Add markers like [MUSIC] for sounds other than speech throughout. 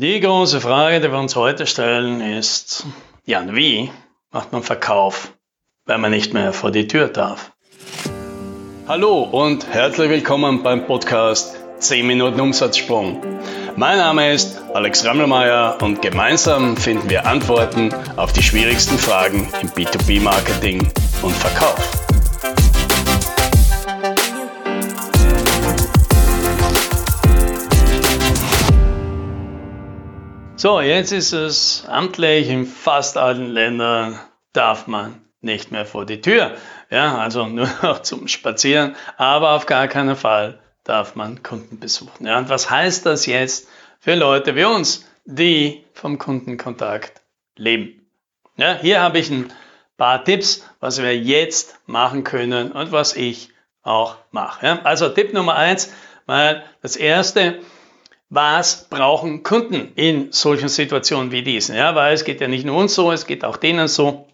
Die große Frage, die wir uns heute stellen, ist, ja, wie macht man Verkauf, wenn man nicht mehr vor die Tür darf? Hallo und herzlich willkommen beim Podcast 10 Minuten Umsatzsprung. Mein Name ist Alex Rammelmeier und gemeinsam finden wir Antworten auf die schwierigsten Fragen im B2B-Marketing und Verkauf. So, jetzt ist es amtlich, in fast allen Ländern darf man nicht mehr vor die Tür. Ja, also nur [LAUGHS] noch zum Spazieren, aber auf gar keinen Fall darf man Kunden besuchen. Ja, und was heißt das jetzt für Leute wie uns, die vom Kundenkontakt leben? Ja, hier habe ich ein paar Tipps, was wir jetzt machen können und was ich auch mache. Ja, also Tipp Nummer eins, weil das erste, was brauchen Kunden in solchen Situationen wie diesen? Ja, weil es geht ja nicht nur uns so, es geht auch denen so.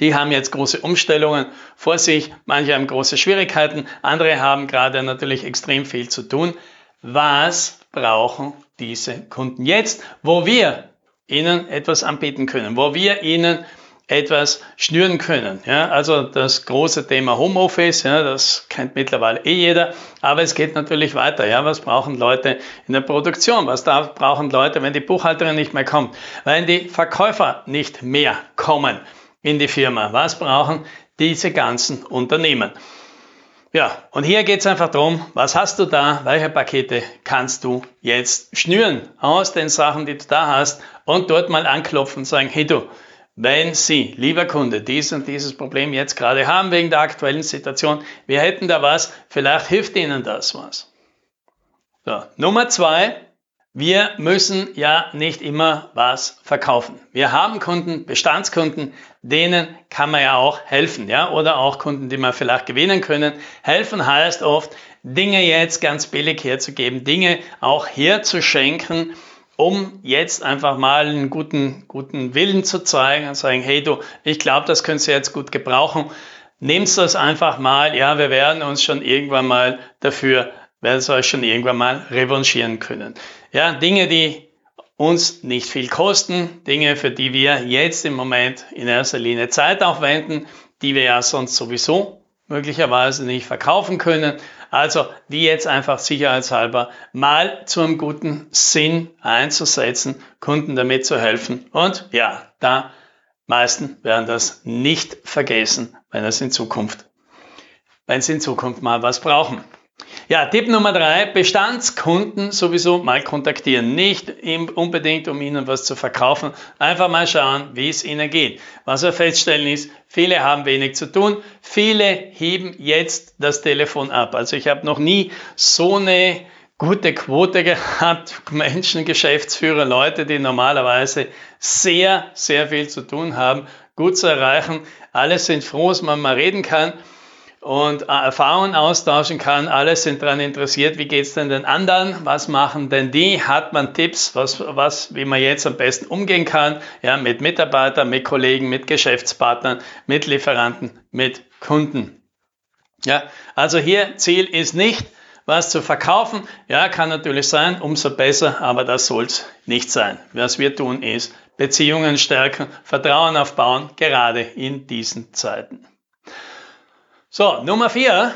Die haben jetzt große Umstellungen vor sich, manche haben große Schwierigkeiten, andere haben gerade natürlich extrem viel zu tun. Was brauchen diese Kunden jetzt, wo wir ihnen etwas anbieten können, wo wir ihnen etwas schnüren können. Ja, also das große Thema Homeoffice, ja, das kennt mittlerweile eh jeder, aber es geht natürlich weiter. Ja, was brauchen Leute in der Produktion? Was da brauchen Leute, wenn die Buchhalterin nicht mehr kommt? Wenn die Verkäufer nicht mehr kommen in die Firma? Was brauchen diese ganzen Unternehmen? Ja, und hier geht es einfach darum, was hast du da, welche Pakete kannst du jetzt schnüren aus den Sachen, die du da hast und dort mal anklopfen und sagen, hey du, wenn Sie, lieber Kunde, dies und dieses Problem jetzt gerade haben wegen der aktuellen Situation, wir hätten da was, vielleicht hilft Ihnen das was. So, Nummer zwei, wir müssen ja nicht immer was verkaufen. Wir haben Kunden, Bestandskunden, denen kann man ja auch helfen, ja, oder auch Kunden, die man vielleicht gewinnen können. Helfen heißt oft, Dinge jetzt ganz billig herzugeben, Dinge auch herzuschenken, um jetzt einfach mal einen guten, guten Willen zu zeigen und sagen, hey du, ich glaube, das könnt ihr jetzt gut gebrauchen. Nehmt das einfach mal, ja, wir werden uns schon irgendwann mal dafür, werden es euch schon irgendwann mal revanchieren können. Ja, Dinge, die uns nicht viel kosten, Dinge, für die wir jetzt im Moment in erster Linie Zeit aufwenden, die wir ja sonst sowieso möglicherweise nicht verkaufen können. Also die jetzt einfach sicherheitshalber mal zu einem guten Sinn einzusetzen, Kunden damit zu helfen. Und ja, da meisten werden das nicht vergessen, wenn es in Zukunft, wenn sie in Zukunft mal was brauchen. Ja, Tipp Nummer drei, Bestandskunden sowieso mal kontaktieren. Nicht unbedingt, um ihnen was zu verkaufen. Einfach mal schauen, wie es ihnen geht. Was wir feststellen ist, viele haben wenig zu tun. Viele heben jetzt das Telefon ab. Also ich habe noch nie so eine gute Quote [LAUGHS] gehabt. Menschen, Geschäftsführer, Leute, die normalerweise sehr, sehr viel zu tun haben, gut zu erreichen. Alle sind froh, dass man mal reden kann und äh, Erfahrungen austauschen kann. Alle sind daran interessiert, wie geht's denn den anderen, was machen denn die, hat man Tipps, was, was, wie man jetzt am besten umgehen kann, ja, mit Mitarbeitern, mit Kollegen, mit Geschäftspartnern, mit Lieferanten, mit Kunden. Ja, also hier Ziel ist nicht, was zu verkaufen. Ja, kann natürlich sein, umso besser, aber das soll's nicht sein. Was wir tun ist, Beziehungen stärken, Vertrauen aufbauen, gerade in diesen Zeiten. So, Nummer vier.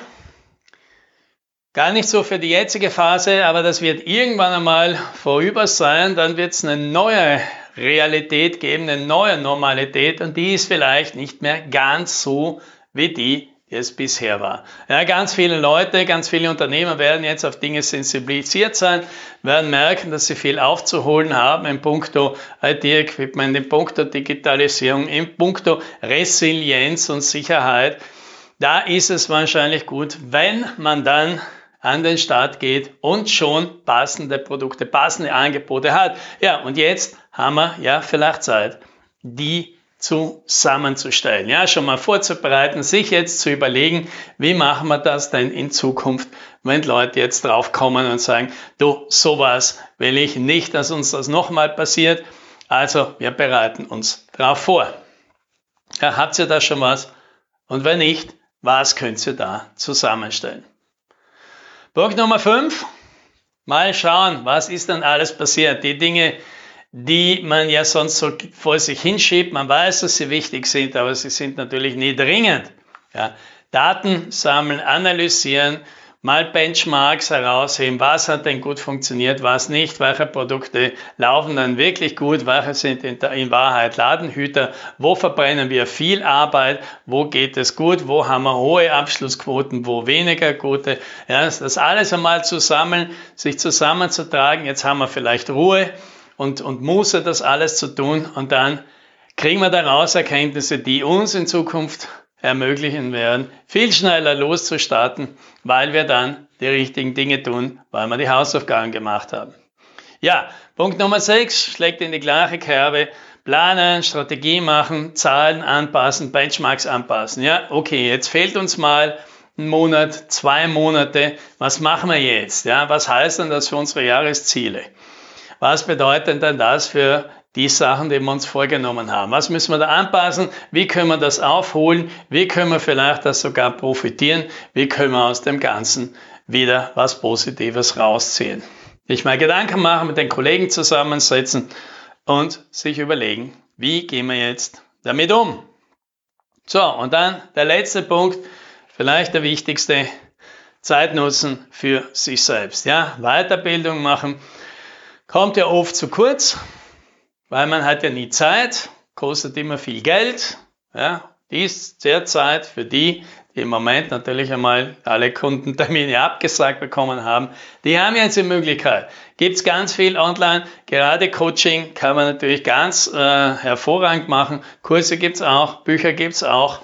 Gar nicht so für die jetzige Phase, aber das wird irgendwann einmal vorüber sein. Dann wird es eine neue Realität geben, eine neue Normalität und die ist vielleicht nicht mehr ganz so wie die, die es bisher war. Ja, ganz viele Leute, ganz viele Unternehmer werden jetzt auf Dinge sensibilisiert sein, werden merken, dass sie viel aufzuholen haben in puncto IT-Equipment, in puncto Digitalisierung, in puncto Resilienz und Sicherheit da ist es wahrscheinlich gut, wenn man dann an den Start geht und schon passende Produkte, passende Angebote hat. Ja, und jetzt haben wir ja vielleicht Zeit, die zusammenzustellen. Ja, schon mal vorzubereiten, sich jetzt zu überlegen, wie machen wir das denn in Zukunft, wenn Leute jetzt draufkommen und sagen, du, sowas will ich nicht, dass uns das nochmal passiert. Also, wir bereiten uns darauf vor. Ja, habt ihr da schon was? Und wenn nicht, was könnt ihr da zusammenstellen? Punkt Nummer 5. Mal schauen, was ist dann alles passiert. Die Dinge, die man ja sonst so vor sich hinschiebt, man weiß, dass sie wichtig sind, aber sie sind natürlich nie dringend. Ja. Daten sammeln, analysieren, mal Benchmarks herausheben, was hat denn gut funktioniert, was nicht, welche Produkte laufen dann wirklich gut, welche sind in, in, Wahrheit Ladenhüter, wo verbrennen wir viel Arbeit, wo geht es gut, wo haben wir hohe Abschlussquoten, wo weniger gute. Ja, das alles einmal zusammen, sich zusammenzutragen, jetzt haben wir vielleicht Ruhe und, und Muße, das alles zu tun und dann kriegen wir daraus Erkenntnisse, die uns in Zukunft ermöglichen werden, viel schneller loszustarten, weil wir dann die richtigen Dinge tun, weil wir die Hausaufgaben gemacht haben. Ja, Punkt Nummer 6 schlägt in die gleiche Kerbe. Planen, Strategie machen, Zahlen anpassen, Benchmarks anpassen. Ja, okay, jetzt fehlt uns mal ein Monat, zwei Monate. Was machen wir jetzt? Ja, was heißt denn das für unsere Jahresziele? Was bedeutet denn das für die Sachen, die wir uns vorgenommen haben. Was müssen wir da anpassen? Wie können wir das aufholen? Wie können wir vielleicht das sogar profitieren? Wie können wir aus dem Ganzen wieder was Positives rausziehen? Ich mal Gedanken machen, mit den Kollegen zusammensetzen und sich überlegen, wie gehen wir jetzt damit um? So, und dann der letzte Punkt, vielleicht der wichtigste, Zeit nutzen für sich selbst. Ja, Weiterbildung machen kommt ja oft zu kurz weil man hat ja nie Zeit, kostet immer viel Geld. Ja, dies sehr Zeit für die, die im Moment natürlich einmal alle Kundentermine [LAUGHS] abgesagt bekommen haben. Die haben jetzt die Möglichkeit. Gibt es ganz viel online. Gerade Coaching kann man natürlich ganz äh, hervorragend machen. Kurse gibt es auch, Bücher gibt es auch.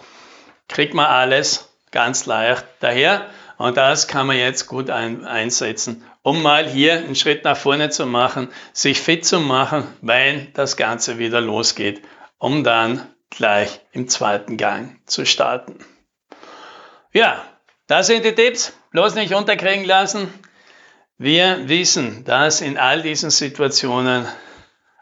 Kriegt man alles ganz leicht daher. Und das kann man jetzt gut ein, einsetzen, um mal hier einen Schritt nach vorne zu machen, sich fit zu machen, wenn das Ganze wieder losgeht, um dann gleich im zweiten Gang zu starten. Ja, das sind die Tipps. Bloß nicht unterkriegen lassen. Wir wissen, dass in all diesen Situationen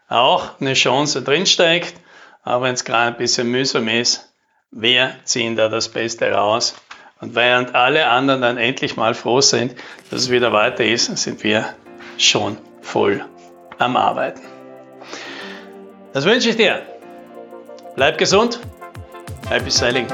auch eine Chance drinsteckt, aber wenn es gerade ein bisschen mühsam ist, wir ziehen da das Beste raus und während alle anderen dann endlich mal froh sind, dass es wieder weiter ist, sind wir schon voll am Arbeiten. Das wünsche ich dir. Bleib gesund. Happy Sailing.